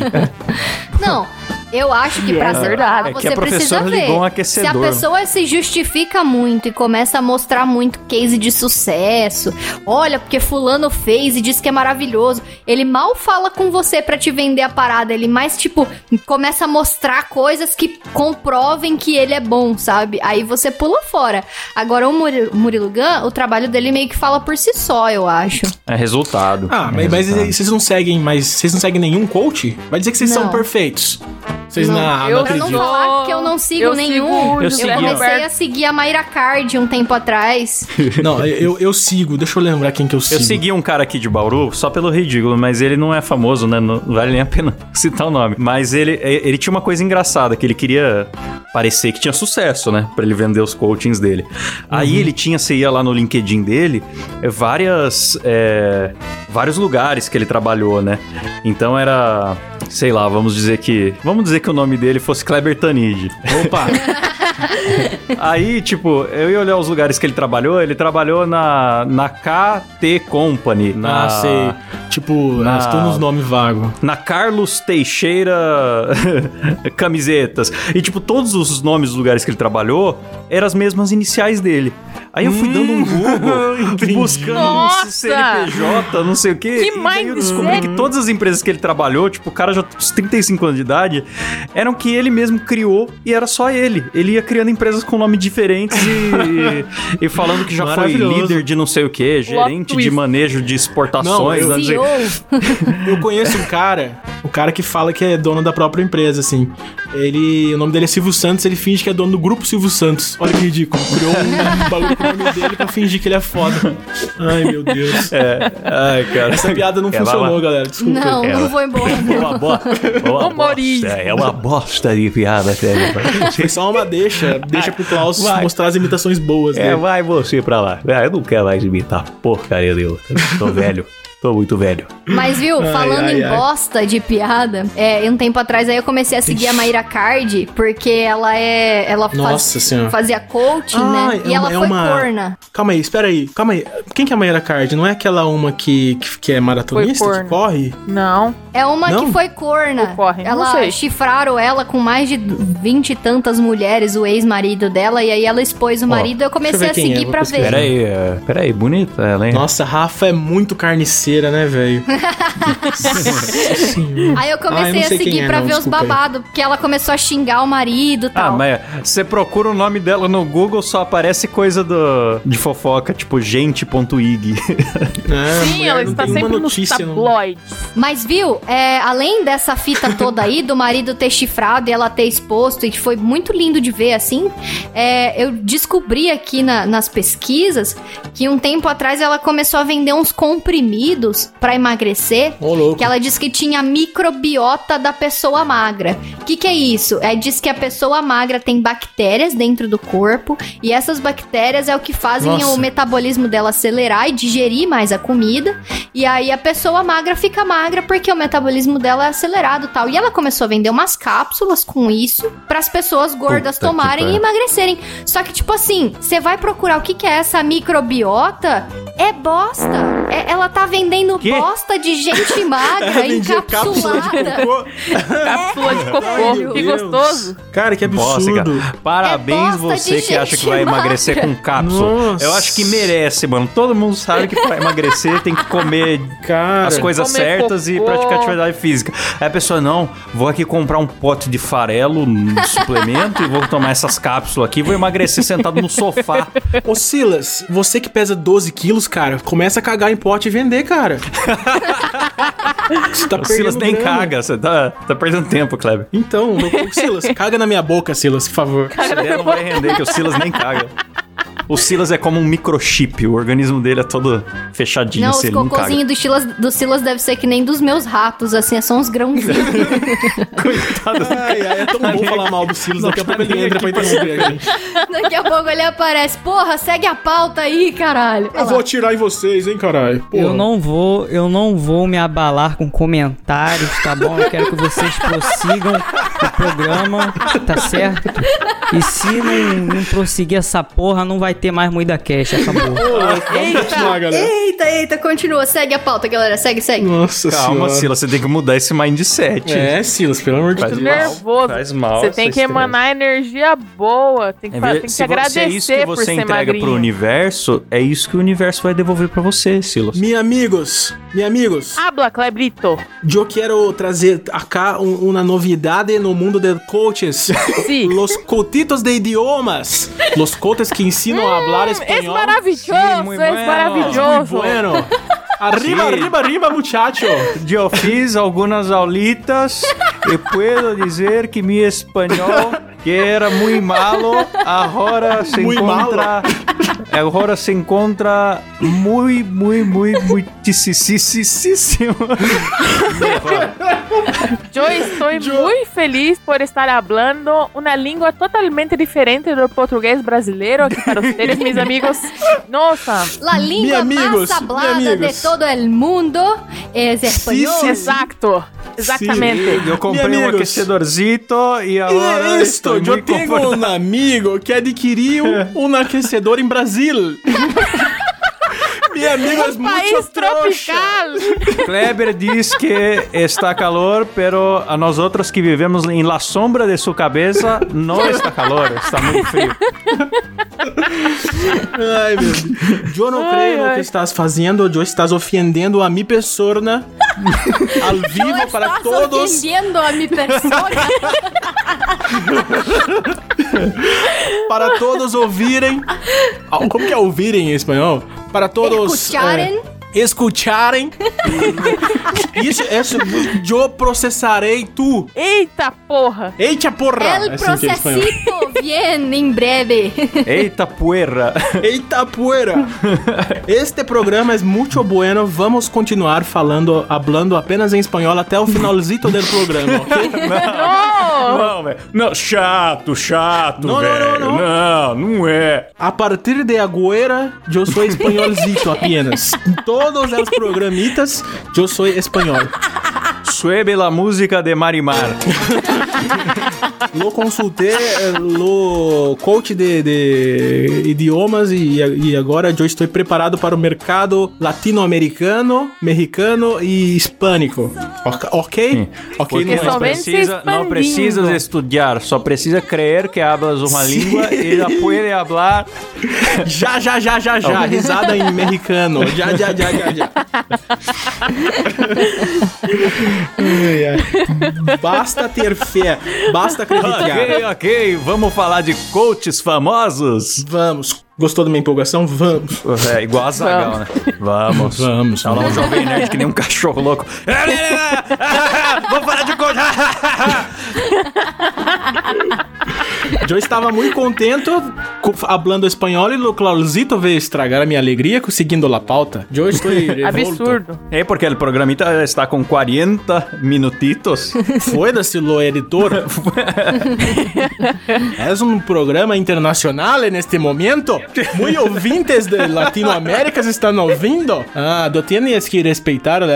Não, eu acho que pra É separar verdade, é que você a precisa ver. ligou um se a aquecedor. pessoa se justifica muito e começa a mostrar muito case de sucesso, olha, porque fulano fez e diz que é maravilhoso. Ele mal fala com você pra te vender a parada, ele mais, tipo, começa a mostrar coisas que comprovem que ele é bom, sabe? Aí você pula fora. Agora, o Muri- o Murilo Gun, o trabalho dele meio que fala por si só, eu acho. É resultado. Ah, É mas, mas resultado. vocês não seguem, mas vocês não seguem nenhum coach? Vai dizer que vocês são Não. perfeitos. Vocês não, Não, não, eu Pra não falar que eu não sigo Eu nenhum, sigo eu, comecei Roberto. a seguir a Mayra Card um tempo atrás. Não, eu, eu sigo. Deixa eu lembrar quem que eu sigo. Eu segui um cara aqui de Bauru só pelo ridículo, mas ele não é famoso, né? Não vale nem a pena citar o nome. Mas ele, ele tinha uma coisa engraçada, que ele queria parecer que tinha sucesso, né? Pra ele vender os coachings dele. Aí ele tinha, você ia lá no LinkedIn dele, é, várias... é, vários lugares que ele trabalhou, né? Então era... Sei lá, vamos dizer que... Vamos dizer que o nome dele fosse Kleber Tanid. Opa! Aí, tipo, eu ia olhar os lugares que ele trabalhou. Ele trabalhou na, na KT Company. Na, Ah, sei. Tipo, na- estou nos nomes vagos. Na Carlos Teixeira Camisetas. E, tipo, todos os nomes dos lugares que ele trabalhou eram as mesmas iniciais dele. Aí eu fui dando um Google, buscando Nossa! um CNPJ, não sei o quê. Que e daí eu descobri que todas as empresas que ele trabalhou, tipo, o cara já com uns 35 anos de idade, eram que ele mesmo criou e era só ele. Ele ia criando empresas com nomes diferentes e, e falando que já foi líder de não sei o quê, gerente de manejo de exportações. Não, eu-. Eu conheço um cara, o cara que fala que é dono da própria empresa, assim. Ele, o nome dele é Silvio Santos, ele finge que é dono do grupo Silvio Santos. Olha que ridículo. Criou um bagulho com o nome dele pra fingir que ele é foda. Ai, meu Deus. É, ai, cara. Essa piada não É, funcionou, lá. galera. Desculpa. Não, Ela- não vou embora. É uma, bo... uma Humorismo. bosta. É uma bosta de piada, velho. Foi só uma deixa. Deixa pro Klaus Vai. mostrar as imitações boas É, dele. vai você pra lá. Ah, Eu não quero mais imitar porcaria outra. Tô velho. Tô muito velho. Mas viu, Ai, falando ai, em ai. bosta de piada, é, um tempo atrás aí eu comecei a seguir a Maíra Card, porque ela é. Ela faz- Nossa Senhora. fazia coaching, Ah, né? é E ela uma- é foi uma- corna. Calma aí, espera aí. Calma aí. Quem que é a Mayra Card? Não é aquela uma que, que, que é maratonista, que corre? Não. É uma Não? que foi corna. Corre, não Ela sei. chifraram ela com mais de vinte e tantas mulheres, o ex-marido dela, e aí ela expôs o marido. eu comecei ver a quem é, seguir vou pra pesquisar. ver. Pera aí, é, pera aí, bonita ela, hein? Nossa, a Rafa é muito carniceira, né, velho? Aí eu Ah, eu comecei a seguir é, pra não, ver os babados, porque ela começou a xingar o marido e Ah, tal. mas você procura o nome dela no Google, só aparece coisa do, de fofoca, tipo gente.ig. É, Sim, mulher ela não está sempre nos notícia, não. tabloides. Mas viu, é, além dessa fita toda aí, do marido ter chifrado e ela ter exposto, e que foi muito lindo de ver assim, é, eu descobri aqui na- nas pesquisas que um tempo atrás ela começou a vender uns comprimidos pra emagrecer. Ô, louco. Que ela diz que tinha microbiota da pessoa magra. O que, que é isso? É diz que a pessoa magra tem bactérias dentro do corpo e essas bactérias é o que fazem Nossa. o metabolismo dela acelerar e digerir mais a comida. E aí a pessoa magra fica magra porque o metabolismo dela é acelerado e tal. E ela começou a vender umas cápsulas com isso para as pessoas gordas Puta tomarem e emagrecerem. Só que tipo assim, você vai procurar o que, que é essa microbiota? É bosta. É- ela tá vendendo Quê? bosta de gente magra, Vendia cápsula de encapsulada. cocô. Cápsula de cocô. Que gostoso. Cara, que Bosta, absurdo. cara. Parabéns É bosta você que acha que vai emagrecer magra. com cápsula. Nossa. Eu acho que merece, mano. Todo mundo sabe que pra emagrecer tem que comer Cara, as coisas comer certas e cocô. praticar atividade física. Aí a pessoa, não, vou aqui comprar um pote de farelo no suplemento e vou tomar essas cápsulas aqui e vou emagrecer sentado no sofá. Ô Silas, você que pesa 12 quilos, cara, começa a cagar em pote e vender, cara. Você tá O Silas nem grana. caga, você tá, tá perdendo tempo, Kleber. Então, ô, Silas, caga na minha boca, Silas, por favor. Essa ideia não vai render, que o Silas nem caga. O Silas é como um microchip, o organismo dele é todo fechadinho, Não, assim, os cocôzinhos do Silas, do Silas deve ser que nem dos meus ratos, assim, é só uns grãozinhos. Coitado. Ai, ai, é tão bom falar mal do Silas, daqui a pouco ele entra pra interromper a gente. Daqui a pouco ele aparece. Porra, segue a pauta aí, caralho. Eu Olha vou lá. atirar em vocês, hein, caralho. Porra. Eu não vou, eu não vou me abalar com comentários, tá bom? Eu quero que vocês prossigam o programa, tá certo? E se não, não prosseguir essa porra, não vai ter mais Moída Cash, acabou. Vamos continuar, galera. Eita, eita, continua. Segue a pauta, galera. Segue, segue. Nossa Calma, senhora. Silas, você tem que mudar esse mindset. É, Silas, pelo amor de Deus. Nervoso. Faz mal Você tem que estresse. emanar energia boa. Tem que, É tem que se, agradecer é isso que você entrega magrinho. pro universo, é isso que o universo vai devolver pra você, Silas. Meus amigos, meus amigos, Habla, Clebrito. eu quero trazer acá um- uma novidade no mundo de coaches. Sim. Los cotitos de idiomas. Los coaches que ensinam a falar Esse espanhol. maravilhoso, muy esse bueno. maravilhoso. Muy bueno. Arriba, Sí. arriba, arriba, muchacho. Eu fiz algumas aulitas e puedo dizer que meu espanhol, que era muito malo, agora se Muy encontra agora se encontra muito, muito, muito, muitíssimo melhor. Yo estoy muy feliz por estar hablando una lengua totalmente diferente del portugués brasileiro aqui para ustedes, mis amigos. Nossa, La língua amigos, más hablada de todo el mundo es español. sí. exacto, exactamente. Eu comprei um amigos. aquecedorcito e E agora é isto, estou eu muito tenho um amigo que adquiriu um aquecedor em Brasil. Mi amigo é muito País trouxa. tropical. Kleber diz que está calor, pero a nós outros que vivemos em la sombra de sua cabeça não está calor, está muito frio. Ai, meu Deus. Eu não creio no que estás fazendo, eu estás ofendendo a mi persona ao vivo para estás todos. ofendiendo a mi persona. para todos ouvirem. Ah, Como que é ouvirem em espanhol? Para todos. Escucharem. é, escucharem. Isso, isso, eu processarei tu. Eita porra. Eita porra! El que é em procesito bien en breve. Eita poeira. Eita poeira! Este programa é muito bueno. Vamos continuar falando, hablando apenas em espanhol até o finalzito do programa, ok? No. Não, velho. Não, chato, chato, Não, não, velho. não, Não, não é. A partir de agora, eu sou espanholzito apenas. Em todos os programitas, eu sou espanhol. Suebe la música de Marimar. Lo consultei, eh, lo coach de, de idiomas e, e agora eu estou preparado para o mercado latino-americano, mexicano e hispânico. Ok? Ok? Ok, Porque não se precisa, não precisas estudar, só precisa crer que hablas uma Sim. língua e já pode hablar. Já, já, já, já, já. Risada em mexicano. Já, já, já, já, já. Basta ter fé. Basta acreditar. Ok, ok, vamos falar de coaches famosos. Vamos. Gostou da minha empolgação? Vamos. É igual a Zagal, né? Vamos. Vamos, Tá lá um jovem nerd que nem um cachorro louco. Vamos falar de Eu estava muito contente co- hablando espanhol e o Clausito veio estragar a minha alegria conseguindo a pauta. Eu estou. Absurdo. É porque o programita está com 40 minutitos. Foda-se, lo editor. é um programa internacional neste momento. Muito ouvintes de Latinoamérica estão ouvindo. Ah, tu tienes que respeitar o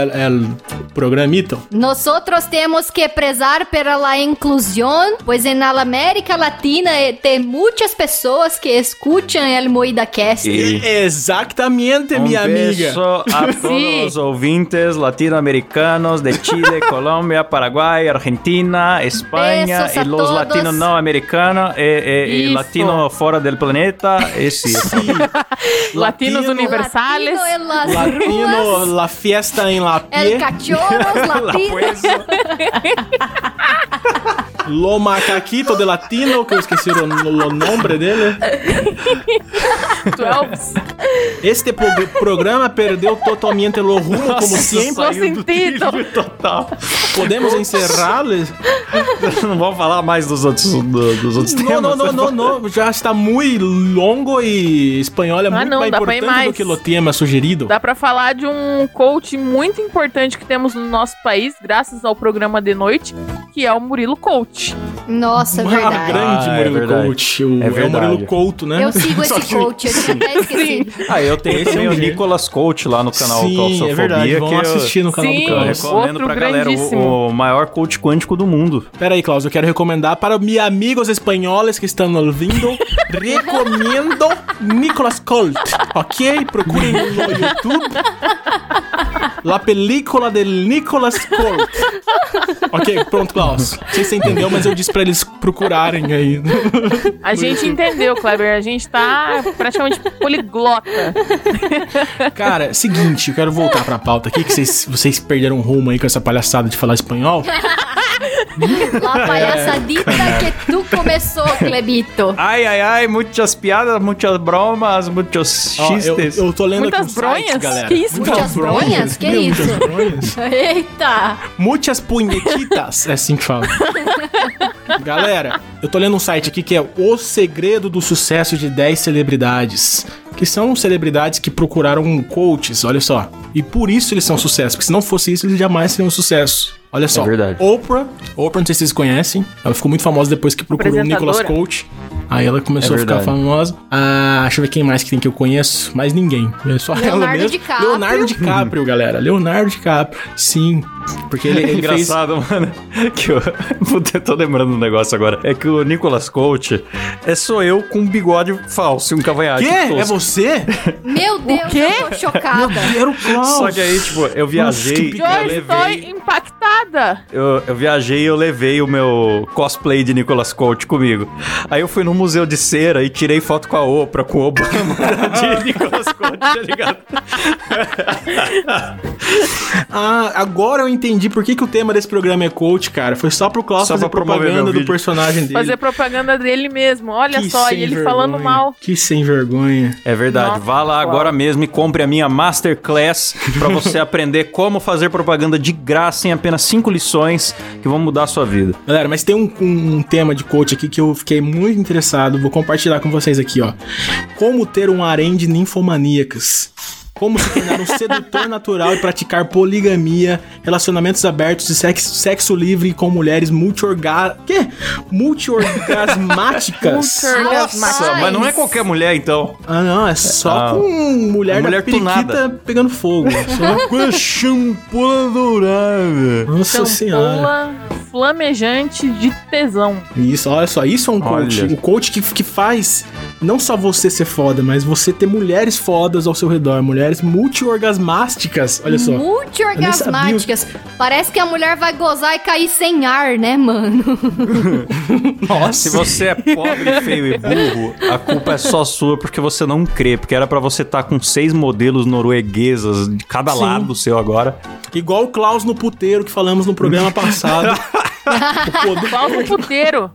programito. Nosotros temos que prezar pela la inclusión, en la América Latina eh, tem muitas pessoas que escutam el Moída Cast. E Exatamente, um minha amiga. a todos Sim. os ouvintes latino-americanos de Chile, Colômbia, Paraguai, Argentina, Espanha e los todos. latinos não americanos e, e, e Isso. latino fora del planeta. Esse. Latinos universales. Latino Latino, la fiesta em la el pie. cachorros latinos. Lo macaquito de latino, que eu esqueci o, o nome dele. 12. Este pro- programa perdeu totalmente o rumo, como sempre. do sentido. total. Podemos encerrar-les? Não vamos falar mais dos outros, do- dos outros Não, temas. não, não, não, não. Já está muito longo e espanhol é Ah, muito não, mais importante do mais. que o tema sugerido. Dá pra falar de um coach muito importante que temos no nosso país, graças ao programa de noite, que é o Murilo Coach. Nossa, é verdade. grande Ah, é Murilo verdade. Coach. O, É é, o verdade. Murilo Couto, né? Eu sigo esse que- coach, eu tinha até esquecido. Ah, eu tenho Esse é também o. Nicolas Coach lá no canal Sim, é verdade. Vão que eu- assistir no canal Sim. do Eu Klaus. recomendo Outro pra galera grandíssimo. o, o maior coach quântico do mundo. Pera aí, Klaus, eu quero recomendar para meus amigos espanhóis que estão ouvindo. recomendo Nicolas Colt, ok? Procurem no YouTube. La película de Nicolas Colt. Ok, pronto, Klaus. Não sei se você entendeu, mas eu disse pra eles procurarem aí. A gente entendeu, Kleber. A gente tá praticamente poliglota. Cara, seguinte, eu quero voltar pra pauta aqui, que vocês, vocês perderam rumo aí com essa palhaçada de falar espanhol. La palhaçadita que tu começou, Clebito. Ai, ai, ai, muitas piadas, muitas bromas, muitos eu, chistes. eu tô lendo Muitas aqui um site, bronhas? galera. Que isso, Muitas bronhas? Que Meu, isso? Muitas bronhas? Eita! Muitas punhetitas, é assim que fala. Galera, eu tô lendo um site aqui que é O Segredo do Sucesso de 10 Celebridades. Que são celebridades que procuraram coaches, olha só. E por isso eles são sucesso, porque se não fosse isso, eles jamais seriam um sucesso. Olha só. É verdade. Oprah, Oprah, não sei se vocês conhecem. Ela ficou muito famosa depois que procurou o Nicolas. Coach. Aí ela começou É a ficar famosa. Ah, deixa eu ver quem mais que tem que eu conheço. Mais ninguém. É só ela Leonardo mesmo. DiCaprio. Leonardo DiCaprio, galera. Leonardo DiCaprio. Sim. Porque ele, É ele fez. engraçado, mano. Que eu, Puta, eu tô lembrando um negócio agora. É que o Nicolas Coach é só eu com um bigode falso e um cavanhaque. Quê? tosco. É você? Meu Deus, quê? eu tô chocada. Era o Klaus. Só que aí, tipo, eu viajei e eu Eu estou levei. impactada. Eu, eu viajei e eu levei o meu cosplay de Nicolas Coach comigo. Aí eu fui no museu de cera e tirei foto com a Oprah, com o Obama de Nicolas Coach, tá ligado? Ah, agora eu entendi por que, que o tema desse programa é coach, cara. Foi só pro Klaus Só fazer propaganda meu do personagem dele. Fazer propaganda dele mesmo. Olha Que só, e ele vergonha. falando mal. Que sem vergonha. É verdade. Nossa, Vá lá agora mesmo e compre a minha Masterclass pra você aprender como fazer propaganda de graça em apenas 5 lições que vão mudar a sua vida. Galera, mas tem um, um- um tema de coach aqui que eu fiquei muito interessado. Vou compartilhar com vocês aqui, ó. Como ter um harém de ninfomaníacas. Como se tornar um sedutor natural e praticar poligamia, relacionamentos abertos e sexo, sexo livre com mulheres multi-orga... Quê? Multi-orgasmáticas. Multi-orgasmáticas. Nossa, mas não é qualquer mulher, então. Ah, não, é só Ah, com mulher, a mulher da periquita tunada. pegando fogo. Só... Com a champola dourada. Nossa senhora. Flamejante de tesão. Isso, olha só, isso é um coach. Olha. O coach que, que faz não só você ser foda, mas você ter mulheres fodas ao seu redor, mulheres multi-orgasmásticas. Olha só. Multi-orgasmáticas. Parece que a mulher vai gozar e cair sem ar, né, mano? Se você é pobre, feio e burro, a culpa é só sua porque você não crê. Porque era pra você estar com seis modelos norueguesas de cada Sim. lado do seu agora. Igual o Klaus no puteiro que falamos no programa passado. o poder... Klaus no puteiro.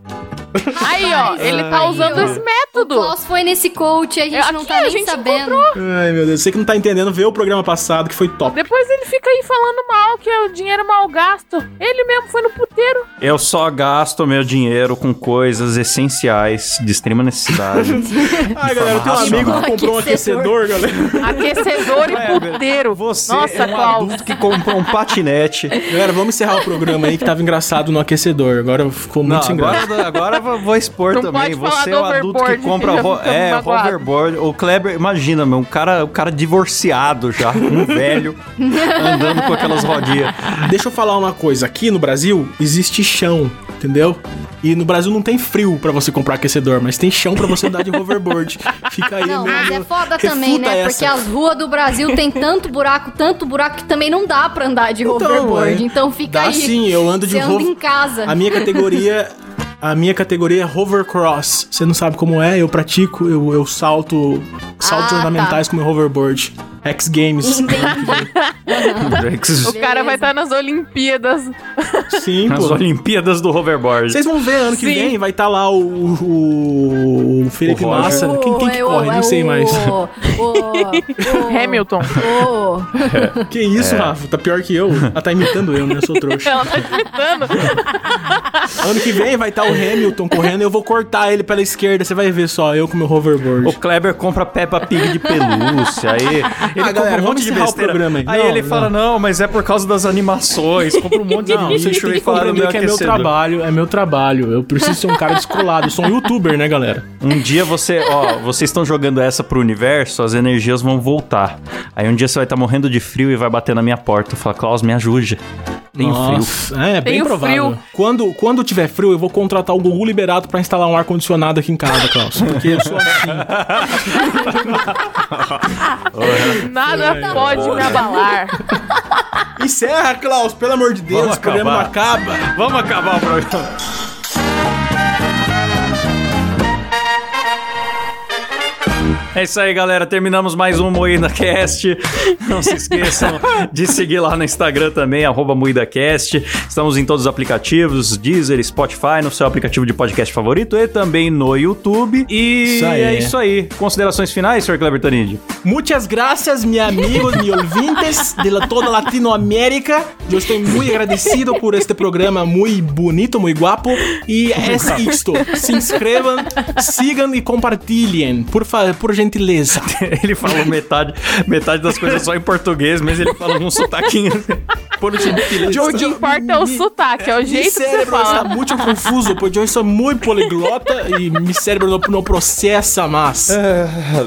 Aí, ó, ele tá usando ó. esse O método. Klaus foi nesse coach, a gente É, não tá a nem gente sabendo. Ai, meu Deus, você que não tá entendendo, vê o programa passado que foi top. Depois ele fica aí falando mal, que é o dinheiro mal gasto. Ele mesmo foi no puteiro. Eu só gasto meu dinheiro com coisas essenciais de extrema necessidade. Ai, galera, eu tenho um amigo que comprou um aquecedor, galera. Aquecedor e puteiro. Você Nossa, é um Klaus. adulto que comprou um patinete. Galera, vamos encerrar o programa aí que tava engraçado no aquecedor. Agora ficou muito Não, sem graça. agora, eu vou expor Não também. Você é o adulto que compra ro- é, hoverboard. O Kleber, imagina, meu, um cara, um cara divorciado já, um velho, andando com aquelas rodinhas. Deixa eu falar uma coisa. Aqui no Brasil existe chão, entendeu? E no Brasil não tem frio pra você comprar aquecedor, mas tem chão pra você andar de hoverboard. Fica aí, Não, mas é foda também, né? essa. Porque as ruas do Brasil tem tanto buraco, tanto buraco que também não dá pra andar de hoverboard. é. Então fica Dá aí. sim, eu ando de Você anda hover- em casa. A minha categoria. A minha categoria é hovercross. Você não sabe como é? Eu pratico, eu, eu salto saltos Ah, ornamentais com meu hoverboard. X Games. O cara vai estar nas Olimpíadas. Sim, Nas pô. Olimpíadas do hoverboard. Vocês vão ver ano que Sim. vem, vai estar lá o, o, o Felipe O. Massa. Quem, quem que É o- corre? é Não sei o- mais. o- o- Hamilton. o- Que isso, Rafa? Tá pior que eu. Ela tá imitando eu, né? Eu sou trouxa. Ela tá imitando. Ano que vem vai estar o Hamilton correndo e eu vou cortar ele pela esquerda. Você vai ver só, eu com meu hoverboard. O Kleber compra Peppa Pig de pelúcia, aí ele compra galera, um vamos monte de besteira. programa aí. Aí Não, ele não. fala, não, mas é por causa das animações, compra um monte de Não, bicho vocês e que fala no compreender meu que é meu trabalho, é meu trabalho. Eu preciso ser um cara descolado. Eu sou um youtuber, né, galera? Um dia você, ó, vocês estão jogando essa pro universo, as energias vão voltar. Aí um dia você vai estar morrendo de frio e vai bater na minha porta. Fala, Klaus, me ajude. Tenho frio. Nossa, É, bem Tenho provável. frio. Quando, quando tiver frio, eu vou contratar o Google Liberato pra instalar um ar-condicionado aqui em casa, Klaus. Porque eu sou assim. Nada pode me abalar. Encerra, Klaus, pelo amor de Deus. Vamos o programa não acaba. Vamos acabar o programa. É isso aí, galera. Terminamos mais um Moída Cast. Não se esqueçam de seguir lá no Instagram também, MoídaCast. Estamos em todos os aplicativos, Deezer, Spotify, no seu aplicativo de podcast favorito e também no YouTube. E Isso é isso aí. Considerações finais, Sr. Kleber Tanid? Muchas gracias, mi amigos, mi ouvintes de toda Latinoamérica. Eu estou muito agradecido por este programa muito bonito, muito guapo. E é isto. Se inscrevam, sigam e compartilhem, por, fa- por gentileza. Ele falou metade, metade das coisas só em português, mas ele falou num sotaquinho. Por gentileza. O que importa é o sotaque, é o jeito que você cérebro está fala. muito confuso, porque eu sou muito poliglota e meu cérebro não, não processa mais.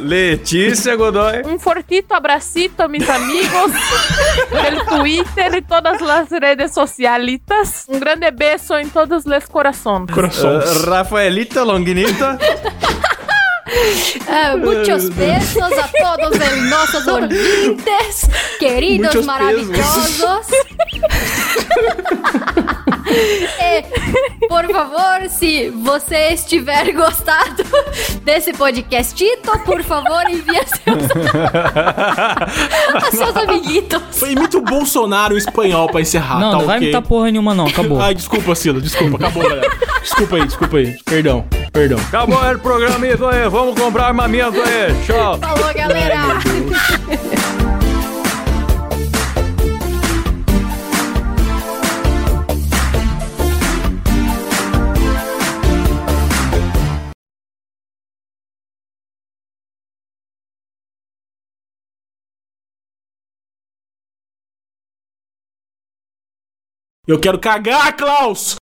Letícia Godoy. Um fortito abracito, mis amigos del Twitter e todas as redes socialitas. Um grande beijo em todos os corações. Uh, Rafaelita Longinita. Ah, muchos besos a todos os nossos ouvintes, queridos Muchos maravilhosos. E, por favor, se você estiver gostado desse podcastito, por favor, envie a seus, seus amiguitos. Foi imita o Bolsonaro espanhol pra encerrar, não, tá não vai ok? imitar porra nenhuma, não. Acabou. Ai, desculpa, Silo, desculpa, acabou, galera. Desculpa aí, desculpa aí. Perdão, perdão. Acabou o programa isso aí. Vamos comprar armamento aí. Tchau. Falou, galera! Eu quero cagar, Klaus!